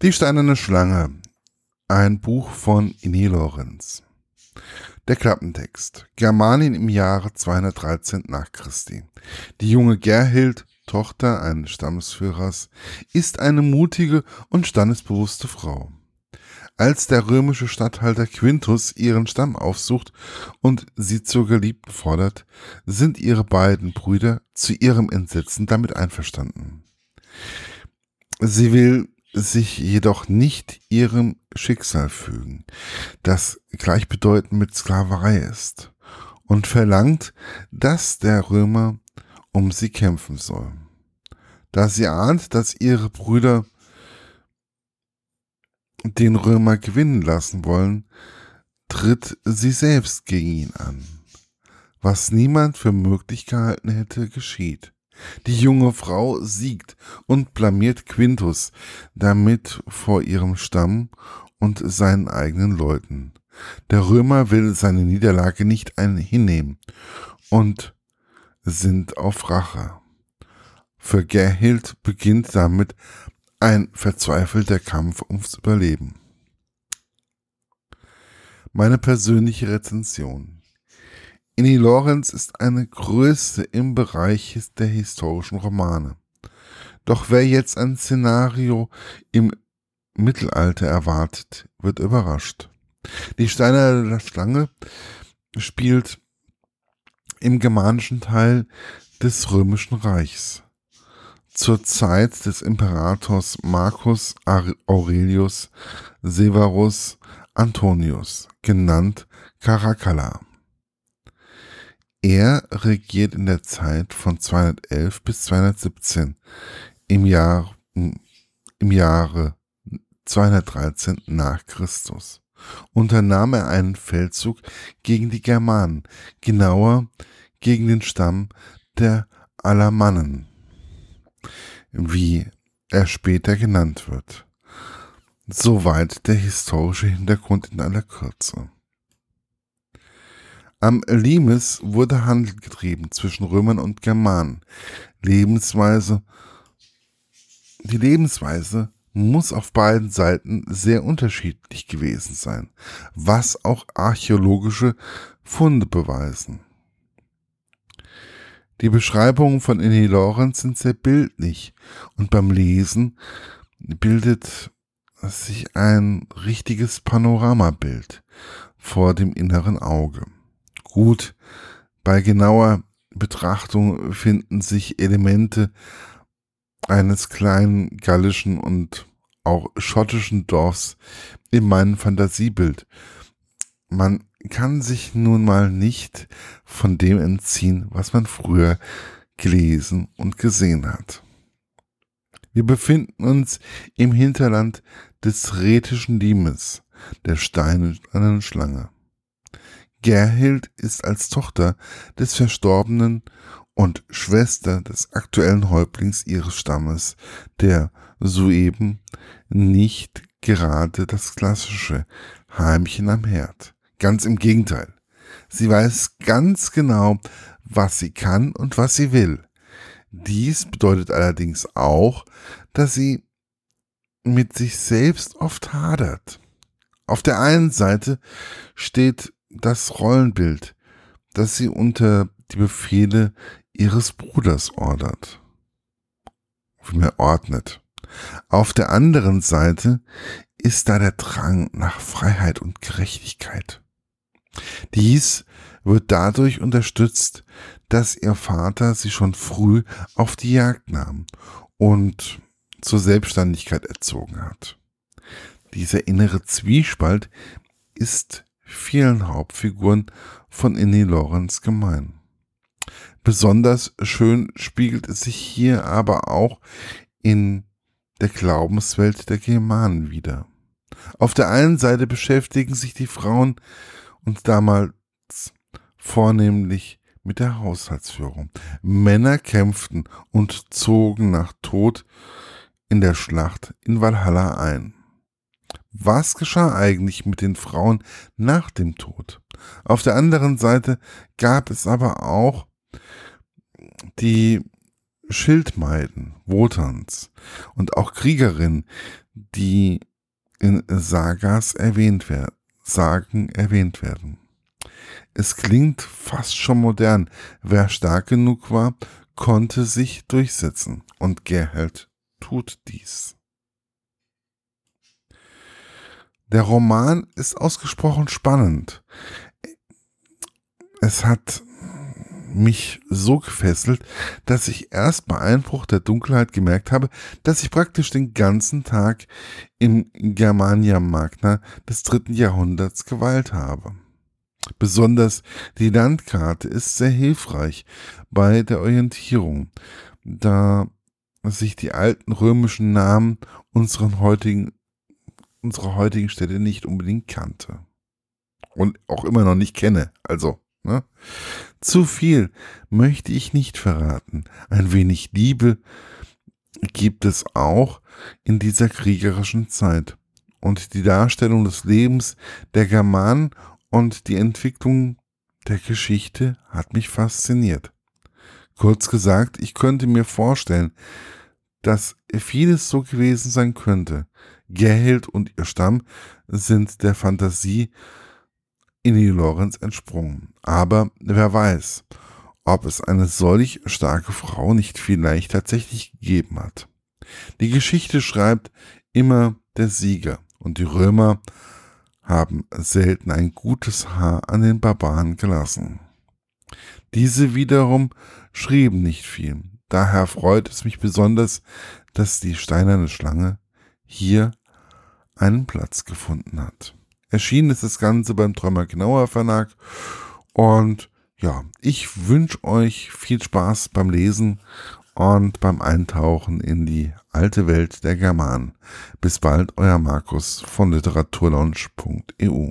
Die steinerne Schlange. Ein Buch von Inni Lorenz. Der Klappentext. Germanien im Jahre 213 nach Christi. Die junge Gerhild, Tochter eines Stammesführers, ist eine mutige und standesbewusste Frau. Als der römische Statthalter Quintus ihren Stamm aufsucht und sie zur Geliebten fordert, sind ihre beiden Brüder zu ihrem Entsetzen damit einverstanden. Sie will sich jedoch nicht ihrem Schicksal fügen, das gleichbedeutend mit Sklaverei ist, und verlangt, dass der Römer um sie kämpfen soll. Da sie ahnt, dass ihre Brüder den Römer gewinnen lassen wollen, tritt sie selbst gegen ihn an. Was niemand für möglich gehalten hätte, geschieht. Die junge Frau siegt und blamiert Quintus damit vor ihrem Stamm und seinen eigenen Leuten. Der Römer will seine Niederlage nicht hinnehmen und sind auf Rache. Für Gerhild beginnt damit ein verzweifelter Kampf ums Überleben. Meine persönliche Rezension. Inni Lorenz ist eine Größe im Bereich der historischen Romane. Doch wer jetzt ein Szenario im Mittelalter erwartet, wird überrascht. Die Steinerne Schlange spielt im germanischen Teil des Römischen Reichs. Zur Zeit des Imperators Marcus Aurelius Severus Antonius, genannt Caracalla. Er regiert in der Zeit von 211 bis 217 im, Jahr, im Jahre 213 nach Christus. Unternahm er einen Feldzug gegen die Germanen, genauer gegen den Stamm der Alamannen, wie er später genannt wird. Soweit der historische Hintergrund in aller Kürze. Am Limes wurde Handel getrieben zwischen Römern und Germanen. Lebensweise, die Lebensweise muss auf beiden Seiten sehr unterschiedlich gewesen sein, was auch archäologische Funde beweisen. Die Beschreibungen von Inni Lorenz sind sehr bildlich und beim Lesen bildet sich ein richtiges Panoramabild vor dem inneren Auge. Gut, bei genauer Betrachtung finden sich Elemente eines kleinen gallischen und auch schottischen Dorfs in meinem Fantasiebild. Man kann sich nun mal nicht von dem entziehen, was man früher gelesen und gesehen hat. Wir befinden uns im Hinterland des rätischen Limes, der steinernen Schlange. Gerhild ist als Tochter des Verstorbenen und Schwester des aktuellen Häuptlings ihres Stammes, der soeben nicht gerade das klassische Heimchen am Herd. Ganz im Gegenteil. Sie weiß ganz genau, was sie kann und was sie will. Dies bedeutet allerdings auch, dass sie mit sich selbst oft hadert. Auf der einen Seite steht das Rollenbild, das sie unter die Befehle ihres Bruders ordert, vielmehr ordnet. Auf der anderen Seite ist da der Drang nach Freiheit und Gerechtigkeit. Dies wird dadurch unterstützt, dass ihr Vater sie schon früh auf die Jagd nahm und zur Selbstständigkeit erzogen hat. Dieser innere Zwiespalt ist vielen Hauptfiguren von Inni Lorenz gemein. Besonders schön spiegelt es sich hier aber auch in der Glaubenswelt der Germanen wieder. Auf der einen Seite beschäftigen sich die Frauen und damals vornehmlich mit der Haushaltsführung. Männer kämpften und zogen nach Tod in der Schlacht in Valhalla ein. Was geschah eigentlich mit den Frauen nach dem Tod? Auf der anderen Seite gab es aber auch die Schildmeiden, Wotanns und auch Kriegerinnen, die in Sagas erwähnt werden, Sagen erwähnt werden. Es klingt fast schon modern. Wer stark genug war, konnte sich durchsetzen. Und Gerhard tut dies. Der Roman ist ausgesprochen spannend. Es hat mich so gefesselt, dass ich erst bei Einbruch der Dunkelheit gemerkt habe, dass ich praktisch den ganzen Tag im Germania Magna des dritten Jahrhunderts geweilt habe. Besonders die Landkarte ist sehr hilfreich bei der Orientierung, da sich die alten römischen Namen unseren heutigen, unserer heutigen Städte nicht unbedingt kannte. Und auch immer noch nicht kenne. Also, ne? Zu viel möchte ich nicht verraten. Ein wenig Liebe gibt es auch in dieser kriegerischen Zeit. Und die Darstellung des Lebens der Germanen und die Entwicklung der Geschichte hat mich fasziniert. Kurz gesagt, ich könnte mir vorstellen, dass vieles so gewesen sein könnte. Gerhild und ihr Stamm sind der Fantasie Inni Lorenz entsprungen. Aber wer weiß, ob es eine solch starke Frau nicht vielleicht tatsächlich gegeben hat. Die Geschichte schreibt immer der Sieger und die Römer haben selten ein gutes Haar an den Barbaren gelassen. Diese wiederum schrieben nicht viel. Daher freut es mich besonders, dass die steinerne Schlange hier einen Platz gefunden hat. Erschienen ist das Ganze beim Träumer Genauer Verlag und ja, ich wünsche euch viel Spaß beim Lesen und beim Eintauchen in die alte Welt der Germanen. Bis bald, euer Markus von literaturlaunch.eu.